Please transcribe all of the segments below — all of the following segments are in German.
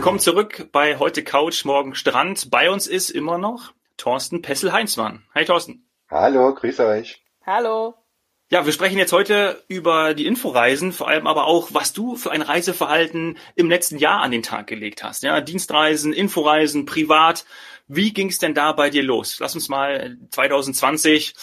Willkommen zurück bei heute Couch, morgen Strand. Bei uns ist immer noch Thorsten Pessel-Heinzmann. Hi Thorsten. Hallo, grüße euch. Hallo. Ja, wir sprechen jetzt heute über die Inforeisen, vor allem aber auch, was du für ein Reiseverhalten im letzten Jahr an den Tag gelegt hast. Ja, Dienstreisen, Inforeisen, privat. Wie ging es denn da bei dir los? Lass uns mal 2020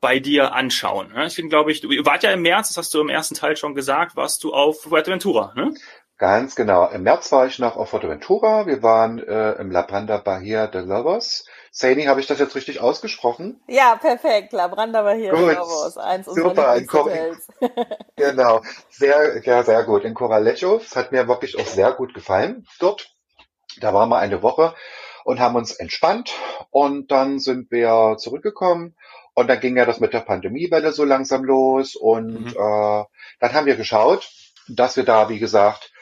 bei dir anschauen. Ich bin, glaube ich, du wart ja im März, das hast du im ersten Teil schon gesagt, warst du auf Fuerteventura, ne? Ganz genau. Im März war ich noch auf Fuerteventura. Wir waren äh, im La Branda Bahia de Lobos. Saini, habe ich das jetzt richtig ausgesprochen? Ja, perfekt. La Branda Bahia de Lobos, eins unserer Super, in Hotels. genau, sehr, ja, sehr gut. In Coralejo. Es hat mir wirklich auch sehr gut gefallen dort. Da waren wir eine Woche und haben uns entspannt und dann sind wir zurückgekommen und dann ging ja das mit der Pandemiewelle so langsam los und mhm. äh, dann haben wir geschaut, dass wir da, wie gesagt,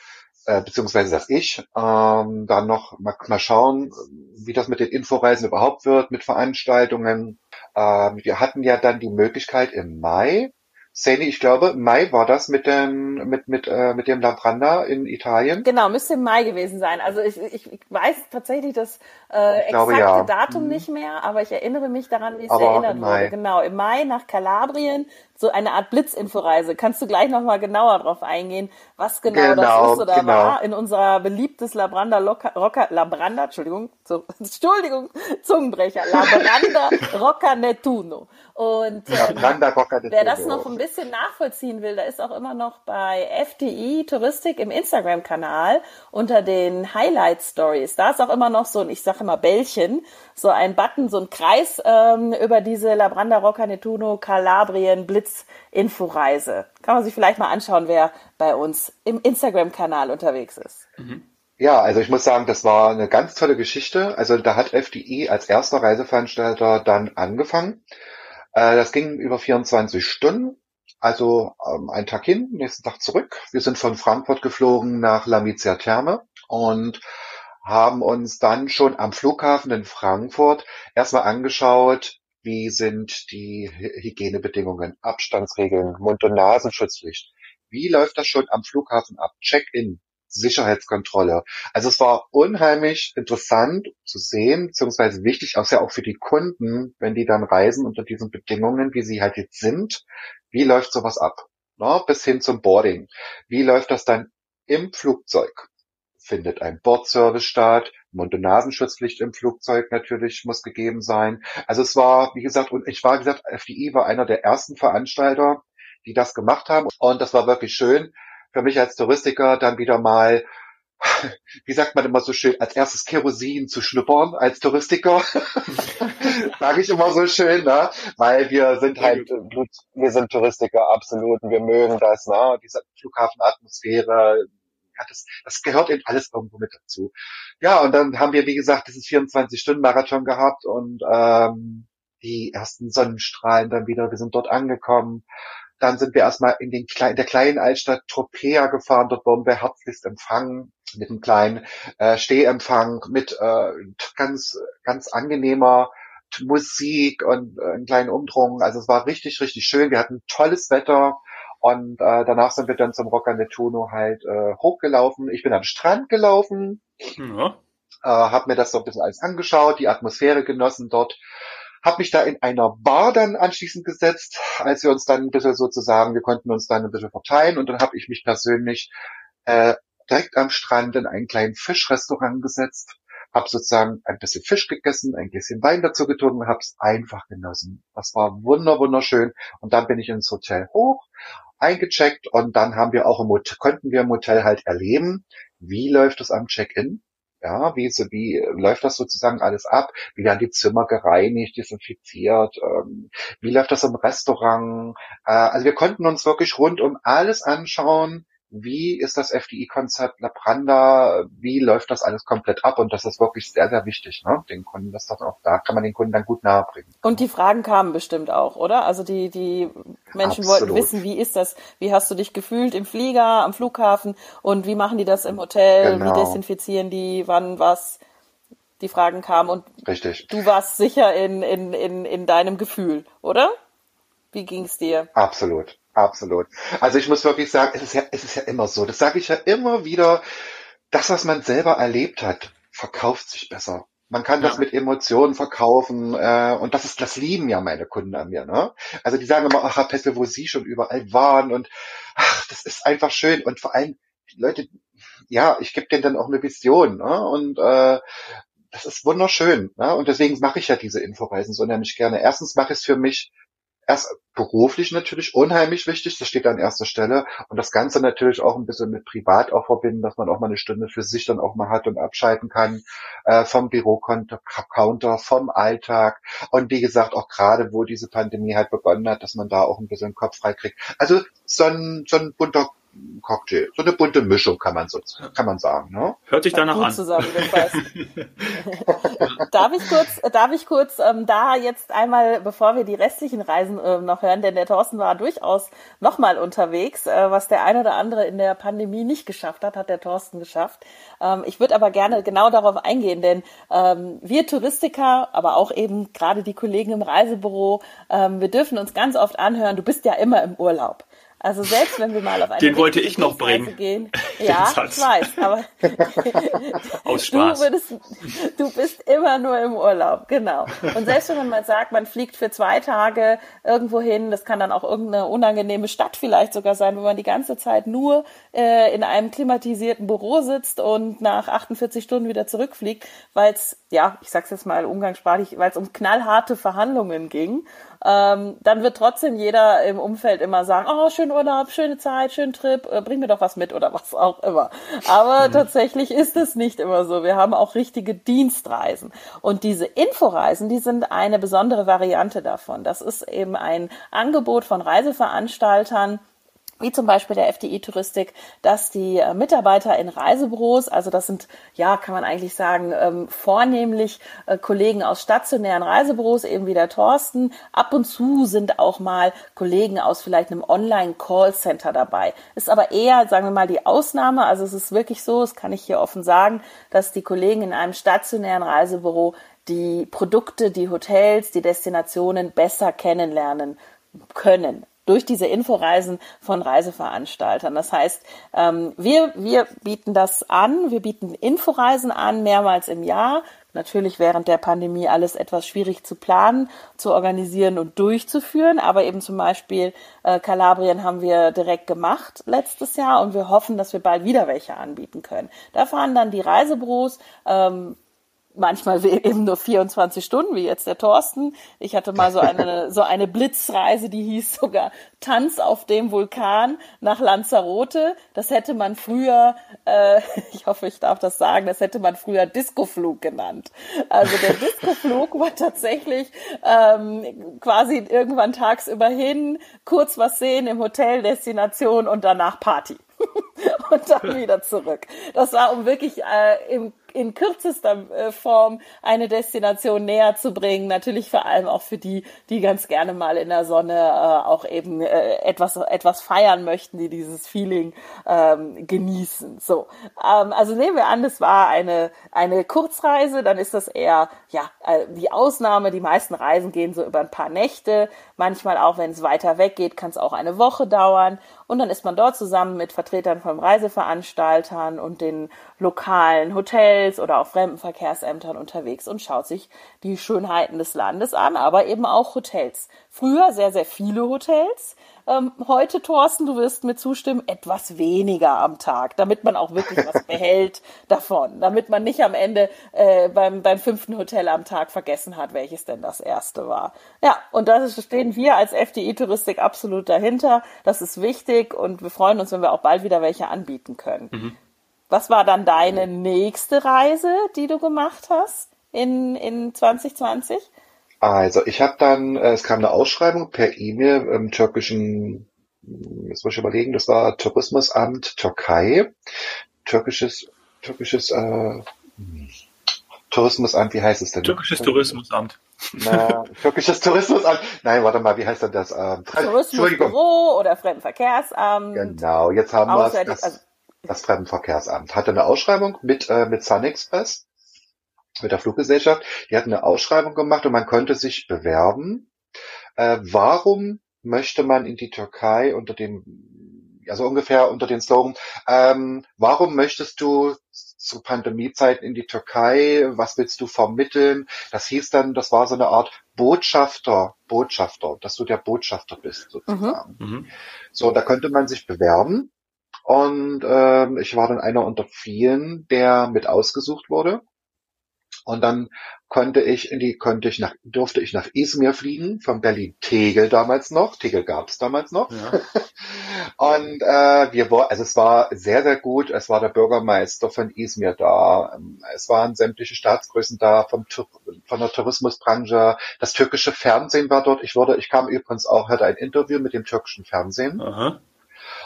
äh, beziehungsweise dass ich ähm, dann noch mal, mal schauen, wie das mit den Inforeisen überhaupt wird, mit Veranstaltungen. Äh, wir hatten ja dann die Möglichkeit im Mai Sani, ich glaube, im Mai war das mit dem, mit, mit, äh, mit dem Labranda in Italien. Genau, müsste im Mai gewesen sein. Also ich, ich, ich weiß tatsächlich das äh, exakte glaube, ja. Datum mhm. nicht mehr, aber ich erinnere mich daran, wie es aber erinnert wurde. Genau, im Mai nach Kalabrien, so eine Art Blitzinforeise. Kannst du gleich nochmal genauer drauf eingehen, was genau, genau das ist oder genau. war in unserer beliebtes Labranda Rocca, Labranda, Entschuldigung, so, Entschuldigung, Zungenbrecher, Labranda Rocca Nettuno. Und ähm, wer das noch ein bisschen nachvollziehen will, da ist auch immer noch bei FDI Touristik im Instagram-Kanal unter den Highlight Stories. Da ist auch immer noch so ein, ich sage immer Bällchen, so ein Button, so ein Kreis ähm, über diese Labranda Rocca Nettuno Kalabrien Blitz Inforeise. Kann man sich vielleicht mal anschauen, wer bei uns im Instagram-Kanal unterwegs ist. Mhm. Ja, also ich muss sagen, das war eine ganz tolle Geschichte. Also da hat FDI als erster Reiseveranstalter dann angefangen äh, das ging über 24 Stunden. Also ähm, einen Tag hin, nächsten Tag zurück. Wir sind von Frankfurt geflogen nach Lamizia Therme und haben uns dann schon am Flughafen in Frankfurt erstmal angeschaut, wie sind die Hygienebedingungen, Abstandsregeln, Mund- und Nasenschutzpflicht. Wie läuft das schon am Flughafen ab? Check-in, Sicherheitskontrolle. Also es war unheimlich interessant zu sehen, beziehungsweise wichtig, auch sehr auch für die Kunden, wenn die dann reisen unter diesen Bedingungen, wie sie halt jetzt sind. Wie läuft sowas ab? Na, bis hin zum Boarding. Wie läuft das dann im Flugzeug? Findet ein Bordservice statt? Mund- und Nasenschutzpflicht im Flugzeug natürlich muss gegeben sein. Also es war, wie gesagt, und ich war, wie gesagt, FDI war einer der ersten Veranstalter, die das gemacht haben. Und das war wirklich schön, für mich als Touristiker dann wieder mal, wie sagt man immer so schön, als erstes Kerosin zu schnuppern als Touristiker. Sage ich immer so schön, ne? Weil wir sind halt, wir sind Touristiker absolut und wir mögen das, ne? Diese Flughafenatmosphäre, ja, das, das gehört eben alles irgendwo mit dazu. Ja, und dann haben wir, wie gesagt, dieses 24-Stunden-Marathon gehabt und ähm, die ersten Sonnenstrahlen dann wieder, wir sind dort angekommen, dann sind wir erstmal in, den, in der kleinen Altstadt Tropea gefahren. Dort wurden wir herzlichst empfangen mit einem kleinen äh, Stehempfang, mit äh, ganz, ganz angenehmer Musik und äh, einen kleinen Umdrung. Also es war richtig, richtig schön. Wir hatten tolles Wetter. Und äh, danach sind wir dann zum Rocca Nettuno halt äh, hochgelaufen. Ich bin am Strand gelaufen, ja. äh, habe mir das so ein bisschen alles angeschaut, die Atmosphäre genossen dort habe mich da in einer Bar dann anschließend gesetzt, als wir uns dann ein bisschen sozusagen, wir konnten uns dann ein bisschen verteilen und dann habe ich mich persönlich äh, direkt am Strand in einen kleinen Fischrestaurant gesetzt, habe sozusagen ein bisschen Fisch gegessen, ein bisschen Wein dazu getrunken und habe es einfach genossen. Das war wunder wunderschön und dann bin ich ins Hotel hoch, eingecheckt und dann haben wir auch im Hotel, konnten wir im Hotel halt erleben, wie läuft es am Check-in, ja, wie, wie läuft das sozusagen alles ab? Wie werden die Zimmer gereinigt, desinfiziert? Ähm, wie läuft das im Restaurant? Äh, also wir konnten uns wirklich rund um alles anschauen, wie ist das FDI-Konzept Labranda, wie läuft das alles komplett ab und das ist wirklich sehr, sehr wichtig, ne? den Kunden das dann auch, da kann man den Kunden dann gut nahebringen. Und die Fragen kamen bestimmt auch, oder? Also die, die Menschen Absolut. wollten wissen, wie ist das, wie hast du dich gefühlt im Flieger, am Flughafen und wie machen die das im Hotel, genau. wie desinfizieren die, wann was, die Fragen kamen und Richtig. du warst sicher in, in, in, in deinem Gefühl, oder? Wie ging's dir? Absolut. Absolut. Also ich muss wirklich sagen, es ist ja, es ist ja immer so. Das sage ich ja immer wieder. das, was man selber erlebt hat, verkauft sich besser. Man kann ja. das mit Emotionen verkaufen äh, und das ist das lieben ja meine Kunden an mir. Ne? Also die sagen immer, ach, Herr Pesse, wo Sie schon überall waren und ach, das ist einfach schön und vor allem die Leute, ja, ich gebe denen dann auch eine Vision ne? und äh, das ist wunderschön. Ne? Und deswegen mache ich ja diese Inforeisen so nämlich gerne. Erstens mache ich es für mich erst beruflich natürlich unheimlich wichtig, das steht an erster Stelle. Und das Ganze natürlich auch ein bisschen mit privat auch verbinden, dass man auch mal eine Stunde für sich dann auch mal hat und abschalten kann äh, vom Bürocounter, vom Alltag. Und wie gesagt, auch gerade wo diese Pandemie halt begonnen hat, dass man da auch ein bisschen Kopf frei kriegt. Also so ein, so ein bunter Cocktail. So eine bunte Mischung kann man so, kann man sagen, ne? Hört sich danach Gut an. Zusammengefasst. darf ich kurz, darf ich kurz ähm, da jetzt einmal, bevor wir die restlichen Reisen äh, noch hören, denn der Thorsten war durchaus nochmal unterwegs, äh, was der eine oder andere in der Pandemie nicht geschafft hat, hat der Thorsten geschafft. Ähm, ich würde aber gerne genau darauf eingehen, denn ähm, wir Touristiker, aber auch eben gerade die Kollegen im Reisebüro, ähm, wir dürfen uns ganz oft anhören, du bist ja immer im Urlaub. Also selbst wenn wir mal auf eine Den wollte ich noch bringen. Gehen, ja, ich weiß, aber Aus Spaß. Du, würdest, du bist immer nur im Urlaub, genau. Und selbst wenn man mal sagt, man fliegt für zwei Tage irgendwo hin, das kann dann auch irgendeine unangenehme Stadt vielleicht sogar sein, wo man die ganze Zeit nur äh, in einem klimatisierten Büro sitzt und nach 48 Stunden wieder zurückfliegt, weil es, ja, ich sag's jetzt mal umgangssprachlich, weil es um knallharte Verhandlungen ging ähm, dann wird trotzdem jeder im Umfeld immer sagen, oh, schönen Urlaub, schöne Zeit, schönen Trip, äh, bring mir doch was mit oder was auch immer. Aber mhm. tatsächlich ist es nicht immer so. Wir haben auch richtige Dienstreisen. Und diese Inforeisen, die sind eine besondere Variante davon. Das ist eben ein Angebot von Reiseveranstaltern, wie zum Beispiel der FDI-Touristik, dass die äh, Mitarbeiter in Reisebüros, also das sind, ja, kann man eigentlich sagen, ähm, vornehmlich äh, Kollegen aus stationären Reisebüros, eben wie der Thorsten. Ab und zu sind auch mal Kollegen aus vielleicht einem Online-Callcenter dabei. Ist aber eher, sagen wir mal, die Ausnahme. Also es ist wirklich so, das kann ich hier offen sagen, dass die Kollegen in einem stationären Reisebüro die Produkte, die Hotels, die Destinationen besser kennenlernen können durch diese Inforeisen von Reiseveranstaltern. Das heißt, ähm, wir, wir bieten das an, wir bieten Inforeisen an, mehrmals im Jahr. Natürlich während der Pandemie alles etwas schwierig zu planen, zu organisieren und durchzuführen, aber eben zum Beispiel äh, Kalabrien haben wir direkt gemacht letztes Jahr und wir hoffen, dass wir bald wieder welche anbieten können. Da fahren dann die Reisebüros, ähm, manchmal eben nur 24 Stunden, wie jetzt der Thorsten. Ich hatte mal so eine, so eine Blitzreise, die hieß sogar Tanz auf dem Vulkan nach Lanzarote. Das hätte man früher, äh, ich hoffe, ich darf das sagen, das hätte man früher Discoflug genannt. Also der Discoflug war tatsächlich ähm, quasi irgendwann tagsüber hin, kurz was sehen im Hotel, Destination und danach Party. und dann wieder zurück. Das war, um wirklich äh, im in kürzester äh, Form eine Destination näher zu bringen. Natürlich vor allem auch für die, die ganz gerne mal in der Sonne äh, auch eben äh, etwas, etwas feiern möchten, die dieses Feeling ähm, genießen. So, ähm, also nehmen wir an, das war eine, eine Kurzreise, dann ist das eher ja äh, die Ausnahme. Die meisten Reisen gehen so über ein paar Nächte. Manchmal auch, wenn es weiter weg geht, kann es auch eine Woche dauern. Und dann ist man dort zusammen mit Vertretern von Reiseveranstaltern und den lokalen Hotels oder auch Fremdenverkehrsämtern unterwegs und schaut sich die Schönheiten des Landes an, aber eben auch Hotels. Früher sehr, sehr viele Hotels. Ähm, heute, Thorsten, du wirst mir zustimmen, etwas weniger am Tag, damit man auch wirklich was behält davon, damit man nicht am Ende äh, beim, beim fünften Hotel am Tag vergessen hat, welches denn das erste war. Ja, und da stehen wir als FDI-Touristik absolut dahinter. Das ist wichtig und wir freuen uns, wenn wir auch bald wieder welche anbieten können. Mhm. Was war dann deine nächste Reise, die du gemacht hast in, in 2020? Also ich habe dann, äh, es kam eine Ausschreibung per E-Mail im türkischen, jetzt muss ich überlegen, das war Tourismusamt Türkei, türkisches, türkisches äh, Tourismusamt, wie heißt es denn? Türkisches Tourismusamt. Na, türkisches Tourismusamt. Nein, warte mal, wie heißt denn das? Ähm, Tourismusbüro oder Fremdenverkehrsamt. Genau, jetzt haben wir es. Also, das Fremdenverkehrsamt hatte eine Ausschreibung mit, äh, mit Sun Express mit der Fluggesellschaft. Die hatten eine Ausschreibung gemacht und man konnte sich bewerben. Äh, warum möchte man in die Türkei unter dem also ungefähr unter den Slogan, ähm, warum möchtest du zu Pandemiezeiten in die Türkei, was willst du vermitteln? Das hieß dann, das war so eine Art Botschafter, Botschafter, dass du der Botschafter bist sozusagen. Mhm. mhm. So, da könnte man sich bewerben und ähm, ich war dann einer unter vielen, der mit ausgesucht wurde. Und dann konnte ich in die, konnte ich nach, durfte ich nach Izmir fliegen, von Berlin Tegel damals noch. Tegel gab es damals noch. Ja. und äh, wir war, also es war sehr, sehr gut. Es war der Bürgermeister von Izmir da. Es waren sämtliche Staatsgrößen da vom von der Tourismusbranche. Das türkische Fernsehen war dort. Ich wurde, ich kam übrigens auch, hatte ein Interview mit dem türkischen Fernsehen. Aha.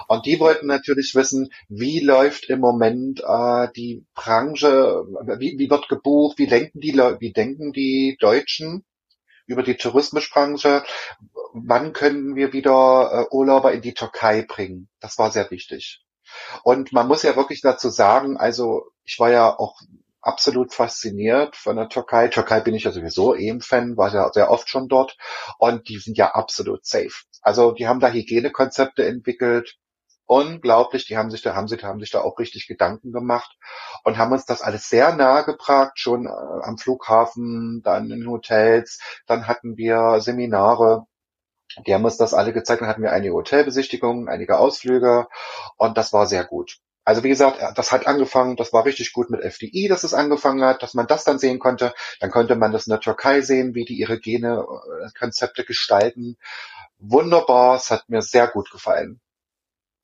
Und die wollten natürlich wissen, wie läuft im Moment äh, die Branche, wie, wie wird gebucht, wie denken die wie denken die Deutschen über die Tourismusbranche, wann können wir wieder äh, Urlauber in die Türkei bringen? Das war sehr wichtig. Und man muss ja wirklich dazu sagen, also ich war ja auch absolut fasziniert von der Türkei. Türkei bin ich ja sowieso ein Fan, war ja sehr oft schon dort. Und die sind ja absolut safe. Also die haben da Hygienekonzepte entwickelt, unglaublich. Die haben sich da, haben sich, haben sich da auch richtig Gedanken gemacht und haben uns das alles sehr nahe gebracht, schon äh, am Flughafen, dann in Hotels, dann hatten wir Seminare. Die haben uns das alle gezeigt, dann hatten wir einige Hotelbesichtigungen, einige Ausflüge und das war sehr gut. Also wie gesagt, das hat angefangen, das war richtig gut mit FDI, dass es angefangen hat, dass man das dann sehen konnte. Dann konnte man das in der Türkei sehen, wie die ihre Gene-Konzepte gestalten. Wunderbar, es hat mir sehr gut gefallen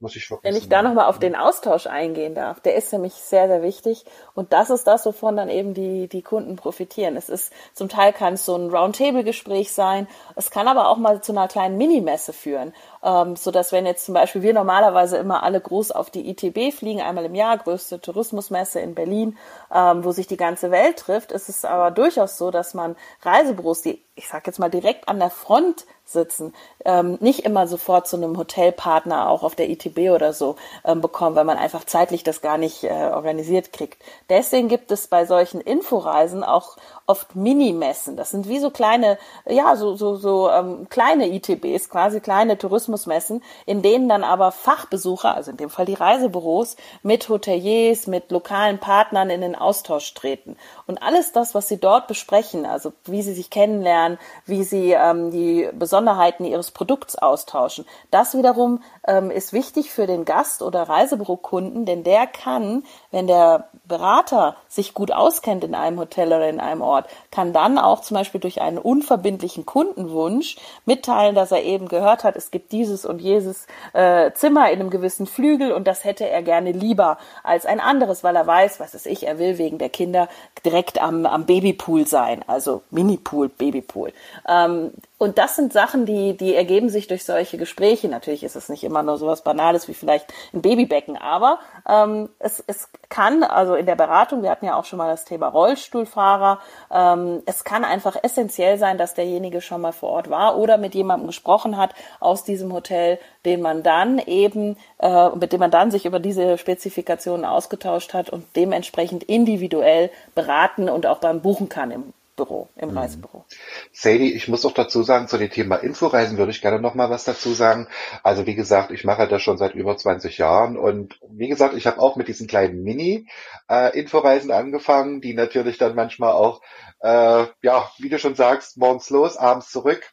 muss ich Wenn ich da nochmal auf den Austausch eingehen darf, der ist nämlich sehr, sehr wichtig. Und das ist das, wovon dann eben die, die Kunden profitieren. Es ist, zum Teil kann es so ein Roundtable-Gespräch sein. Es kann aber auch mal zu einer kleinen Minimesse führen. Ähm, so dass wenn jetzt zum Beispiel wir normalerweise immer alle groß auf die ITB fliegen, einmal im Jahr, größte Tourismusmesse in Berlin, ähm, wo sich die ganze Welt trifft, ist es aber durchaus so, dass man Reisebüros, die, ich sag jetzt mal, direkt an der Front sitzen, ähm, nicht immer sofort zu einem Hotelpartner auch auf der ITB oder so ähm, bekommen, weil man einfach zeitlich das gar nicht äh, organisiert kriegt. Deswegen gibt es bei solchen Inforeisen auch oft Minimessen. Das sind wie so kleine, ja, so, so, so ähm, kleine ITBs, quasi kleine Tourismusmessen, in denen dann aber Fachbesucher, also in dem Fall die Reisebüros, mit Hoteliers, mit lokalen Partnern in den Austausch treten. Und alles das, was sie dort besprechen, also wie sie sich kennenlernen, wie sie ähm, die Besonderheiten ihres Produkts austauschen, das wiederum ähm, ist wichtig für den Gast oder Reisebürokunden, denn der kann, wenn der Berater sich gut auskennt in einem Hotel oder in einem Ort, kann dann auch zum Beispiel durch einen unverbindlichen Kundenwunsch mitteilen, dass er eben gehört hat, es gibt dieses und jenes äh, Zimmer in einem gewissen Flügel und das hätte er gerne lieber als ein anderes, weil er weiß, was ist ich, er will wegen der Kinder direkt am, am Babypool sein, also Minipool, Babypool. Ähm, und das sind Sachen, die, die ergeben sich durch solche Gespräche. Natürlich ist es nicht immer nur sowas Banales wie vielleicht ein Babybecken, aber ähm, es, es kann, also in der Beratung, wir hatten ja auch schon mal das Thema Rollstuhlfahrer, ähm, es kann einfach essentiell sein, dass derjenige schon mal vor Ort war oder mit jemandem gesprochen hat aus diesem Hotel, den man dann eben, äh, mit dem man dann sich über diese Spezifikationen ausgetauscht hat und dementsprechend individuell beraten und auch beim Buchen kann im Büro, im mhm. Reisebüro. Sadie, ich muss auch dazu sagen, zu dem Thema Inforeisen würde ich gerne noch mal was dazu sagen. Also wie gesagt, ich mache das schon seit über 20 Jahren und wie gesagt, ich habe auch mit diesen kleinen Mini-Inforeisen äh, angefangen, die natürlich dann manchmal auch, äh, ja, wie du schon sagst, morgens los, abends zurück.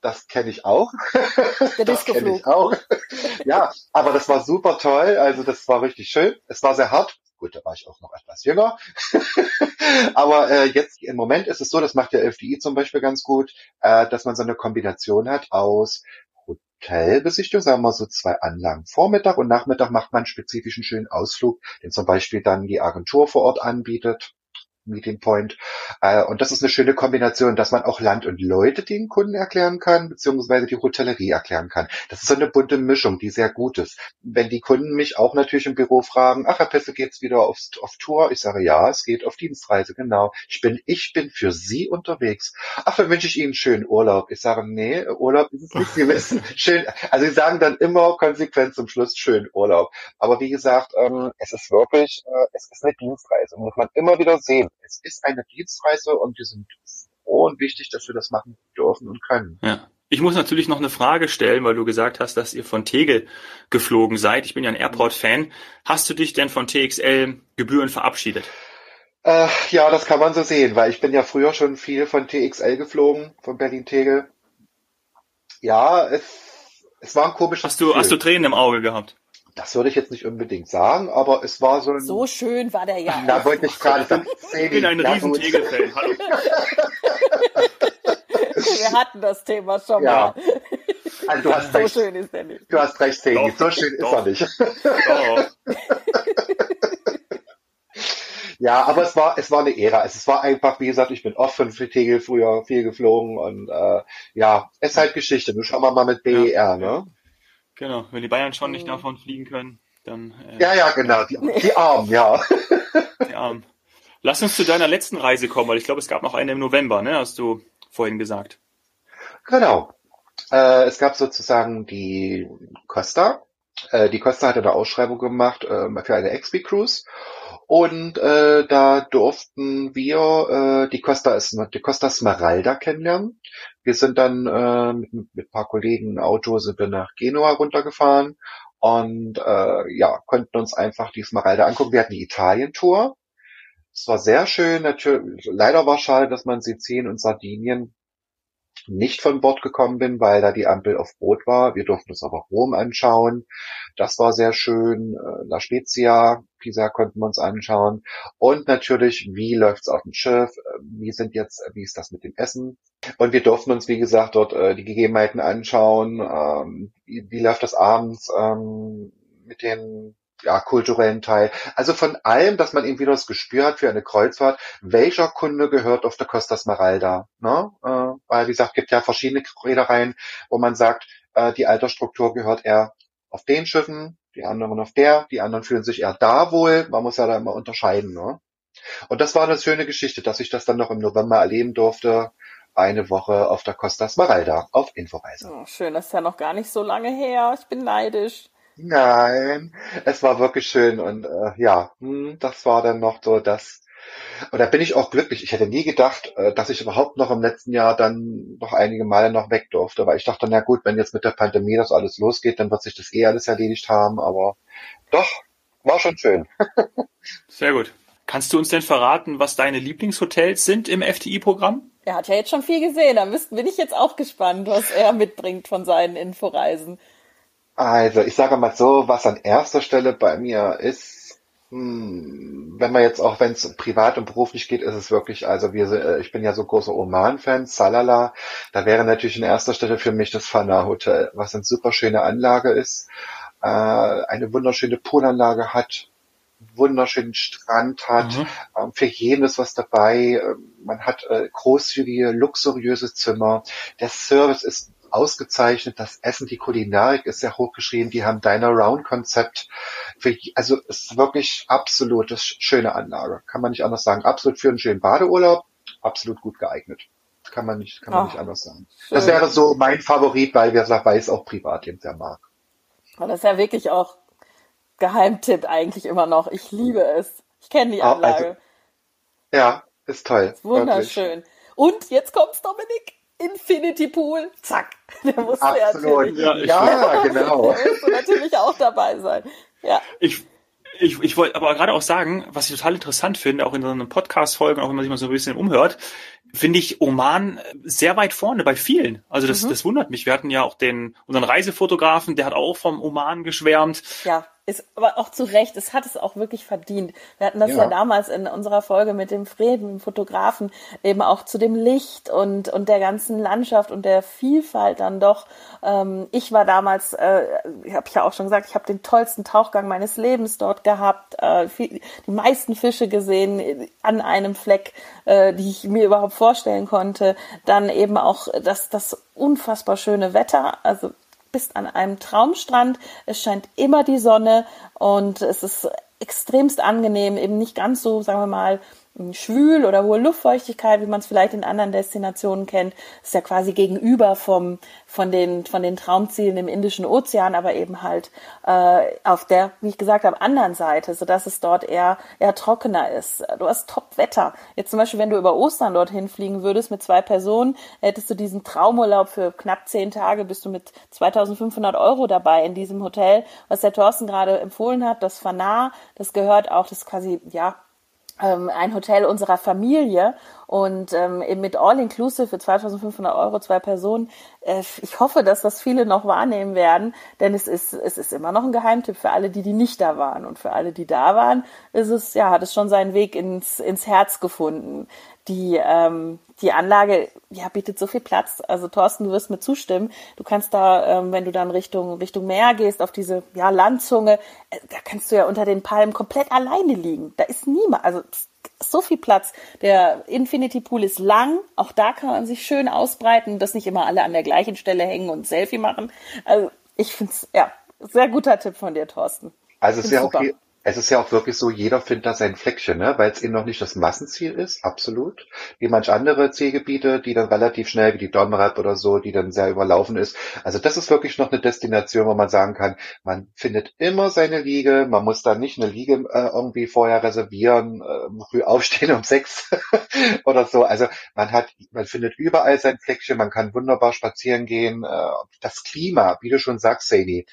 Das kenne ich auch. Der das kenne ich auch. ja, aber das war super toll. Also das war richtig schön. Es war sehr hart. Gut, da war ich auch noch etwas jünger. Aber äh, jetzt im Moment ist es so, das macht der FDI zum Beispiel ganz gut, äh, dass man so eine Kombination hat aus Hotelbesichtigung, sagen wir so zwei Anlagen. Vormittag und Nachmittag macht man einen spezifischen schönen Ausflug, den zum Beispiel dann die Agentur vor Ort anbietet. Meeting Point. Äh, und das ist eine schöne Kombination, dass man auch Land und Leute den Kunden erklären kann, beziehungsweise die Hotellerie erklären kann. Das ist so eine bunte Mischung, die sehr gut ist. Wenn die Kunden mich auch natürlich im Büro fragen, ach Herr Pesse, geht's wieder aufs, auf Tour? Ich sage, ja, es geht auf Dienstreise, genau. Ich bin, ich bin für Sie unterwegs. Ach, dann wünsche ich Ihnen schönen Urlaub. Ich sage, nee, Urlaub ist es nicht. Sie wissen, schön. Also Sie sagen dann immer konsequent zum Schluss schönen Urlaub. Aber wie gesagt, ähm, es ist wirklich, äh, es ist eine Dienstreise. Muss man immer wieder sehen es ist eine Dienstreise und wir sind froh und wichtig, dass wir das machen dürfen und können. Ja. Ich muss natürlich noch eine Frage stellen, weil du gesagt hast, dass ihr von Tegel geflogen seid. Ich bin ja ein Airport-Fan. Hast du dich denn von TXL Gebühren verabschiedet? Äh, ja, das kann man so sehen, weil ich bin ja früher schon viel von TXL geflogen, von Berlin-Tegel. Ja, es, es war ein komisches hast du, Gefühl. Hast du Tränen im Auge gehabt? Das würde ich jetzt nicht unbedingt sagen, aber es war so ein... So schön war der ja. Da wollte ich gerade sagen. Ich bin ein riesen Tegel-Fan. Hallo. Wir hatten das Thema schon ja. mal. Also du hast so recht. schön ist er nicht. Du hast recht, Segi. So schön doch, ist er nicht. Doch. ja, aber es war, es war eine Ära. Es war einfach, wie gesagt, ich bin offen für Tegel früher viel geflogen und äh, ja, es ist halt Geschichte. Nun schauen wir mal mit BER, ja. ne? Genau, wenn die Bayern schon nicht davon fliegen können, dann. Äh, ja, ja, genau, die, die Armen, ja. Die Armen. Lass uns zu deiner letzten Reise kommen, weil ich glaube, es gab noch eine im November, ne? Hast du vorhin gesagt. Genau. Äh, es gab sozusagen die Costa. Äh, die Costa hat eine Ausschreibung gemacht äh, für eine XP Cruise. Und äh, da durften wir äh, die Costa, die Costa Smeralda kennenlernen. Wir sind dann äh, mit, mit ein paar Kollegen im Auto sind wir nach Genua runtergefahren und äh, ja konnten uns einfach die Smeralda angucken. Wir hatten die Italien-Tour. Es war sehr schön. Natürlich, leider war schade, dass man Sizilien und Sardinien nicht von Bord gekommen bin, weil da die Ampel auf Rot war. Wir durften uns aber Rom anschauen. Das war sehr schön. Äh, La Spezia, Pisa konnten wir uns anschauen. Und natürlich, wie läuft's auf dem Schiff? Äh, wie sind jetzt, wie ist das mit dem Essen? Und wir durften uns, wie gesagt, dort äh, die Gegebenheiten anschauen. Ähm, wie, läuft das abends ähm, mit den ja, kulturellen Teil. Also von allem, dass man eben wieder das Gespür hat für eine Kreuzfahrt, welcher Kunde gehört auf der Costa Smeralda. Ne? Äh, weil, wie gesagt, gibt ja verschiedene Reedereien, wo man sagt, äh, die Altersstruktur gehört eher auf den Schiffen, die anderen auf der, die anderen fühlen sich eher da wohl. Man muss ja da immer unterscheiden. Ne? Und das war eine schöne Geschichte, dass ich das dann noch im November erleben durfte. Eine Woche auf der Costa Smeralda auf Inforeise. Oh, schön, das ist ja noch gar nicht so lange her. Ich bin neidisch. Nein, es war wirklich schön und äh, ja, hm, das war dann noch so das. Und da bin ich auch glücklich. Ich hätte nie gedacht, äh, dass ich überhaupt noch im letzten Jahr dann noch einige Male noch weg durfte, weil ich dachte, na gut, wenn jetzt mit der Pandemie das alles losgeht, dann wird sich das eh alles erledigt haben, aber doch, war schon schön. Sehr gut. Kannst du uns denn verraten, was deine Lieblingshotels sind im FTI-Programm? Er hat ja jetzt schon viel gesehen, da müssten, bin ich jetzt auch gespannt, was er mitbringt von seinen Inforeisen. Also, ich sage mal so, was an erster Stelle bei mir ist, hm, wenn man jetzt auch, wenn es privat und beruflich geht, ist es wirklich, also wir, äh, ich bin ja so großer Oman-Fan, Salala, da wäre natürlich in erster Stelle für mich das Fana Hotel, was eine super schöne Anlage ist, äh, eine wunderschöne Poolanlage hat, wunderschönen Strand hat, mhm. ähm, für jeden ist was dabei, ähm, man hat äh, großzügige, luxuriöse Zimmer, der Service ist ausgezeichnet. Das Essen, die Kulinarik ist sehr hochgeschrieben. Die haben Diner Round Konzept. Also es ist wirklich absolut das schöne Anlage. Kann man nicht anders sagen. Absolut für einen schönen Badeurlaub. Absolut gut geeignet. Kann man nicht, kann man Ach, nicht anders sagen. Schön. Das wäre so mein Favorit, weil wer weiß auch privat eben sehr mag. Und das ist ja wirklich auch Geheimtipp eigentlich immer noch. Ich liebe es. Ich kenne die Anlage. Also, ja, ist toll. Ist wunderschön. Wirklich. Und jetzt kommt's, Dominik. Infinity Pool, zack. Der musste Absolut. Ja, ja genau. Der musste natürlich auch dabei sein. Ja. Ich, ich, ich wollte aber gerade auch sagen, was ich total interessant finde, auch in so einer Podcast-Folge, auch wenn man sich mal so ein bisschen umhört, finde ich Oman sehr weit vorne bei vielen. Also das, mhm. das wundert mich. Wir hatten ja auch den, unseren Reisefotografen, der hat auch vom Oman geschwärmt. Ja ist aber auch zu Recht, es hat es auch wirklich verdient. Wir hatten das ja, ja damals in unserer Folge mit dem Frieden, dem Fotografen, eben auch zu dem Licht und, und der ganzen Landschaft und der Vielfalt dann doch. Ähm, ich war damals, äh, habe ich ja auch schon gesagt, ich habe den tollsten Tauchgang meines Lebens dort gehabt, äh, viel, die meisten Fische gesehen an einem Fleck, äh, die ich mir überhaupt vorstellen konnte. Dann eben auch das, das unfassbar schöne Wetter, also bist an einem Traumstrand, es scheint immer die Sonne und es ist extremst angenehm, eben nicht ganz so, sagen wir mal, schwül oder hohe Luftfeuchtigkeit, wie man es vielleicht in anderen Destinationen kennt. Ist ja quasi gegenüber vom, von, den, von den Traumzielen im Indischen Ozean, aber eben halt äh, auf der, wie ich gesagt habe, anderen Seite, sodass es dort eher, eher trockener ist. Du hast Top-Wetter. Jetzt zum Beispiel, wenn du über Ostern dorthin fliegen würdest mit zwei Personen, hättest du diesen Traumurlaub für knapp zehn Tage, bist du mit 2500 Euro dabei in diesem Hotel, was der Thorsten gerade empfohlen hat, das Fanar, das gehört auch, das ist quasi, ja, ähm, ein Hotel unserer Familie und ähm, mit All-Inclusive für 2500 Euro zwei Personen. Äh, ich hoffe, dass das viele noch wahrnehmen werden, denn es ist, es ist immer noch ein Geheimtipp für alle, die, die nicht da waren. Und für alle, die da waren, ist es, ja, hat es schon seinen Weg ins, ins Herz gefunden die, ähm, die Anlage ja, bietet so viel Platz. Also Thorsten, du wirst mir zustimmen. Du kannst da, ähm, wenn du dann Richtung, Richtung Meer gehst, auf diese ja, Landzunge, äh, da kannst du ja unter den Palmen komplett alleine liegen. Da ist niemand, also so viel Platz. Der Infinity Pool ist lang, auch da kann man sich schön ausbreiten, dass nicht immer alle an der gleichen Stelle hängen und Selfie machen. Also ich finde es, ja, sehr guter Tipp von dir, Thorsten. Also es ist ja auch es ist ja auch wirklich so, jeder findet da sein Fleckchen, ne? weil es eben noch nicht das Massenziel ist, absolut. Wie manch andere Zielgebiete, die dann relativ schnell, wie die Domrep oder so, die dann sehr überlaufen ist. Also das ist wirklich noch eine Destination, wo man sagen kann, man findet immer seine Liege, man muss da nicht eine Liege äh, irgendwie vorher reservieren, äh, früh aufstehen um sechs oder so. Also man hat, man findet überall sein Fleckchen, man kann wunderbar spazieren gehen. Äh, das Klima, wie du schon sagst, Sani,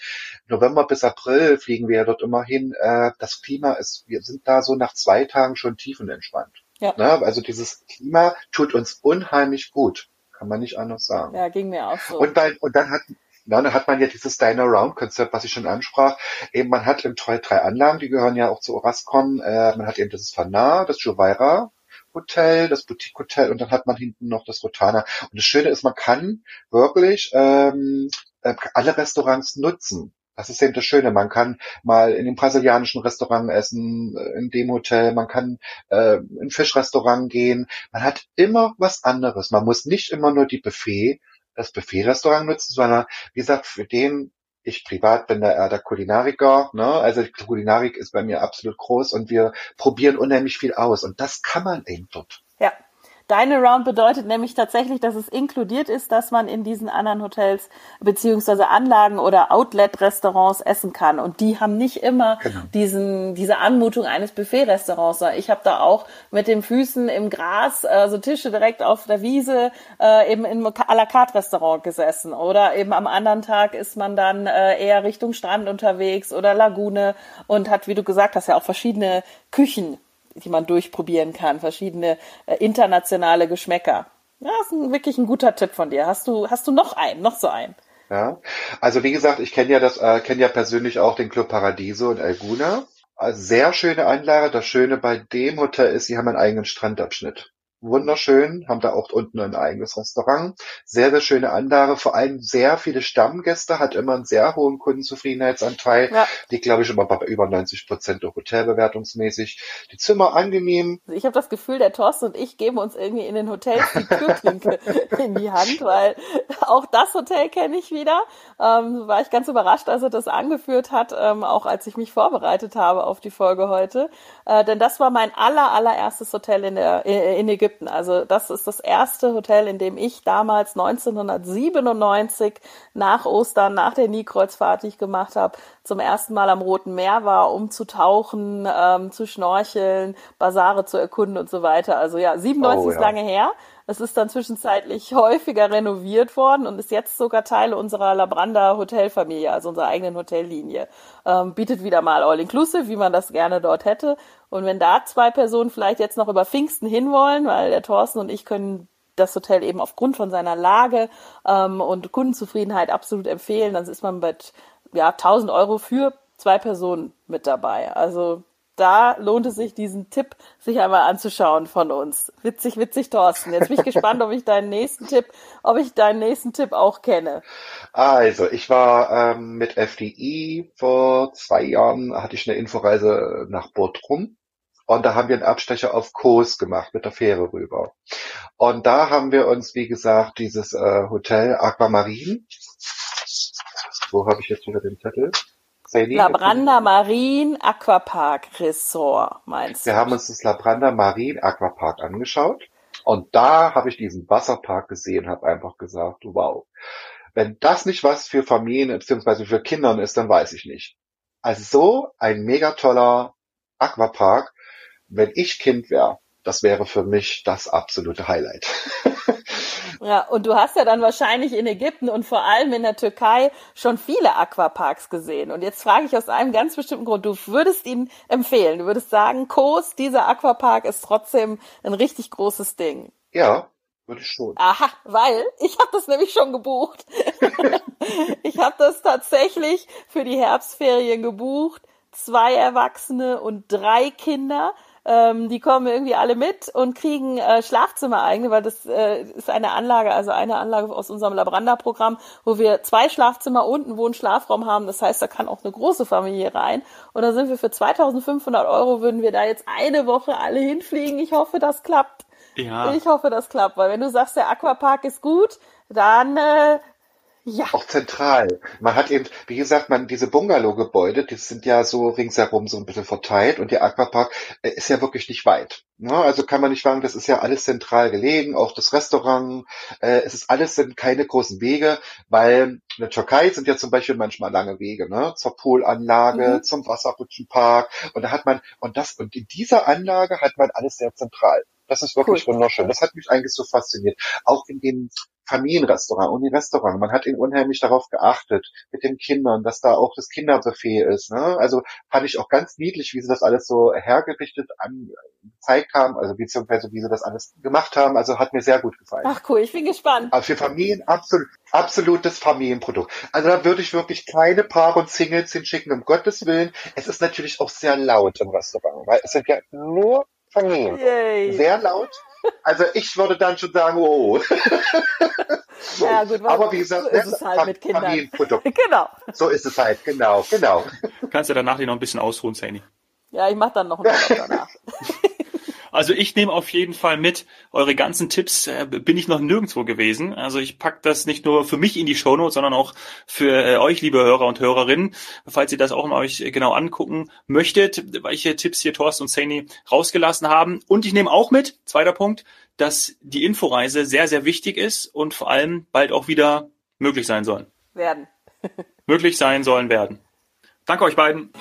November bis April fliegen wir ja dort immer hin. Äh, das Klima ist, wir sind da so nach zwei Tagen schon tiefenentspannt. Ja. Ne? Also dieses Klima tut uns unheimlich gut. Kann man nicht anders sagen. Ja, ging mir auch so. Und, dann, und dann hat, na, dann hat man ja dieses Dine Around Konzept, was ich schon ansprach. Eben, man hat im Troll drei Anlagen, die gehören ja auch zu Orascon. Äh, man hat eben das Fanar, das Juvaira Hotel, das Boutique Hotel und dann hat man hinten noch das Rotana. Und das Schöne ist, man kann wirklich ähm, äh, alle Restaurants nutzen. Das ist eben das Schöne. Man kann mal in dem brasilianischen Restaurant essen, äh, in dem Hotel, man kann äh, in Fischrestaurant gehen. Man hat immer was anderes. Man muss nicht immer nur die Buffet, das Buffet-Restaurant nutzen, sondern wie gesagt, für den ich privat bin da eher der Kulinariker, ne? Also die Kulinarik ist bei mir absolut groß und wir probieren unheimlich viel aus und das kann man eben dort. Ja, Dine Around bedeutet nämlich tatsächlich, dass es inkludiert ist, dass man in diesen anderen Hotels beziehungsweise Anlagen oder Outlet-Restaurants essen kann. Und die haben nicht immer genau. diesen, diese Anmutung eines Buffet-Restaurants. Ich habe da auch mit den Füßen im Gras, also Tische direkt auf der Wiese, äh, eben im à la carte Restaurant gesessen. Oder eben am anderen Tag ist man dann äh, eher Richtung Strand unterwegs oder Lagune und hat, wie du gesagt hast, ja auch verschiedene Küchen die man durchprobieren kann, verschiedene äh, internationale Geschmäcker. Ja, ist ein, wirklich ein guter Tipp von dir. Hast du, hast du noch einen, noch so einen? Ja, also wie gesagt, ich kenne ja das, äh, kenne ja persönlich auch den Club Paradiso in Alguna. Sehr schöne Anlage. Das Schöne bei dem Hotel ist, sie haben einen eigenen Strandabschnitt wunderschön, haben da auch unten ein eigenes Restaurant. Sehr, sehr schöne Anlage, vor allem sehr viele Stammgäste, hat immer einen sehr hohen Kundenzufriedenheitsanteil. Ja. Die, glaube ich, immer bei über 90 Prozent hotelbewertungsmäßig. Die Zimmer angenehm. Also ich habe das Gefühl, der Thorsten und ich geben uns irgendwie in den Hotels die Türklinke in die Hand, weil auch das Hotel kenne ich wieder. Ähm, war ich ganz überrascht, als er das angeführt hat, ähm, auch als ich mich vorbereitet habe auf die Folge heute. Äh, denn das war mein aller, allererstes Hotel in, der, in Ägypten. Also das ist das erste Hotel, in dem ich damals 1997 nach Ostern, nach der Nikreuzfahrt, die ich gemacht habe, zum ersten Mal am Roten Meer war, um zu tauchen, ähm, zu schnorcheln, Basare zu erkunden und so weiter. Also ja, 97 oh, ist lange her. Es ist dann zwischenzeitlich häufiger renoviert worden und ist jetzt sogar Teil unserer Labranda Hotelfamilie, also unserer eigenen Hotellinie. Ähm, bietet wieder mal All-Inclusive, wie man das gerne dort hätte. Und wenn da zwei Personen vielleicht jetzt noch über Pfingsten hinwollen, weil der Thorsten und ich können das Hotel eben aufgrund von seiner Lage ähm, und Kundenzufriedenheit absolut empfehlen, dann ist man mit ja, 1000 Euro für zwei Personen mit dabei. Also da lohnt es sich, diesen Tipp sich einmal anzuschauen von uns. Witzig, witzig, Thorsten. Jetzt bin ich gespannt, ob ich deinen nächsten Tipp, ob ich deinen nächsten Tipp auch kenne. Also, ich war ähm, mit FDI vor zwei Jahren, hatte ich eine Inforeise nach Bortrum. Und da haben wir einen Abstecher auf Kos gemacht mit der Fähre rüber. Und da haben wir uns, wie gesagt, dieses äh, Hotel Aquamarine. Wo habe ich jetzt wieder den Zettel? Sadie, Labranda Marine Aquapark Resort, meinst du? Wir haben uns das Labranda Marine Aquapark angeschaut. Und da habe ich diesen Wasserpark gesehen, habe einfach gesagt, wow. Wenn das nicht was für Familien bzw. für Kindern ist, dann weiß ich nicht. Also so ein mega toller Aquapark, wenn ich Kind wäre, das wäre für mich das absolute Highlight. Ja, und du hast ja dann wahrscheinlich in Ägypten und vor allem in der Türkei schon viele Aquaparks gesehen. Und jetzt frage ich aus einem ganz bestimmten Grund, du würdest ihn empfehlen, du würdest sagen, Kos, dieser Aquapark ist trotzdem ein richtig großes Ding. Ja, würde ich schon. Aha, weil ich habe das nämlich schon gebucht. ich habe das tatsächlich für die Herbstferien gebucht. Zwei Erwachsene und drei Kinder. Ähm, die kommen irgendwie alle mit und kriegen äh, Schlafzimmer eigene, weil das äh, ist eine Anlage, also eine Anlage aus unserem Labranda-Programm, wo wir zwei Schlafzimmer und einen Wohnschlafraum haben. Das heißt, da kann auch eine große Familie rein. Und da sind wir für 2500 Euro, würden wir da jetzt eine Woche alle hinfliegen. Ich hoffe, das klappt. Ja. Ich hoffe, das klappt, weil wenn du sagst, der Aquapark ist gut, dann äh, ja. Auch zentral. Man hat eben, wie gesagt, man, diese Bungalow-Gebäude, die sind ja so ringsherum so ein bisschen verteilt und der Aquapark äh, ist ja wirklich nicht weit. Ne? Also kann man nicht sagen, das ist ja alles zentral gelegen, auch das Restaurant, äh, es ist alles sind keine großen Wege, weil in der Türkei sind ja zum Beispiel manchmal lange Wege, ne? Zur Poolanlage, mhm. zum Wasserrutschenpark und da hat man, und das, und in dieser Anlage hat man alles sehr zentral. Das ist wirklich cool. wunderschön. Das hat mich eigentlich so fasziniert. Auch in dem Familienrestaurant, Uni-Restaurant. Man hat ihn unheimlich darauf geachtet, mit den Kindern, dass da auch das Kinderbuffet ist. Ne? Also fand ich auch ganz niedlich, wie sie das alles so hergerichtet an, gezeigt haben, also beziehungsweise wie sie das alles gemacht haben. Also hat mir sehr gut gefallen. Ach cool, ich bin gespannt. Aber für Familien absolut, absolutes Familienprodukt. Also da würde ich wirklich keine Paar und Singles hinschicken, um Gottes Willen. Es ist natürlich auch sehr laut im Restaurant, weil es sind ja nur Familien. Yay. Sehr laut. Also ich würde dann schon sagen, oh. ja, gut, Aber wie gesagt, so ist es halt mit Kindern. Genau. So ist es halt, genau, genau. Kannst du danach dir noch ein bisschen ausruhen, Sani? Ja, ich mache dann noch einen Urlaub danach. Also ich nehme auf jeden Fall mit, eure ganzen Tipps äh, bin ich noch nirgendwo gewesen. Also ich pack das nicht nur für mich in die Shownotes, sondern auch für äh, euch, liebe Hörer und Hörerinnen, falls ihr das auch mal euch genau angucken möchtet, welche Tipps hier Thorsten und Saini rausgelassen haben. Und ich nehme auch mit, zweiter Punkt, dass die Inforeise sehr, sehr wichtig ist und vor allem bald auch wieder möglich sein soll. Werden. möglich sein sollen werden. Danke euch beiden.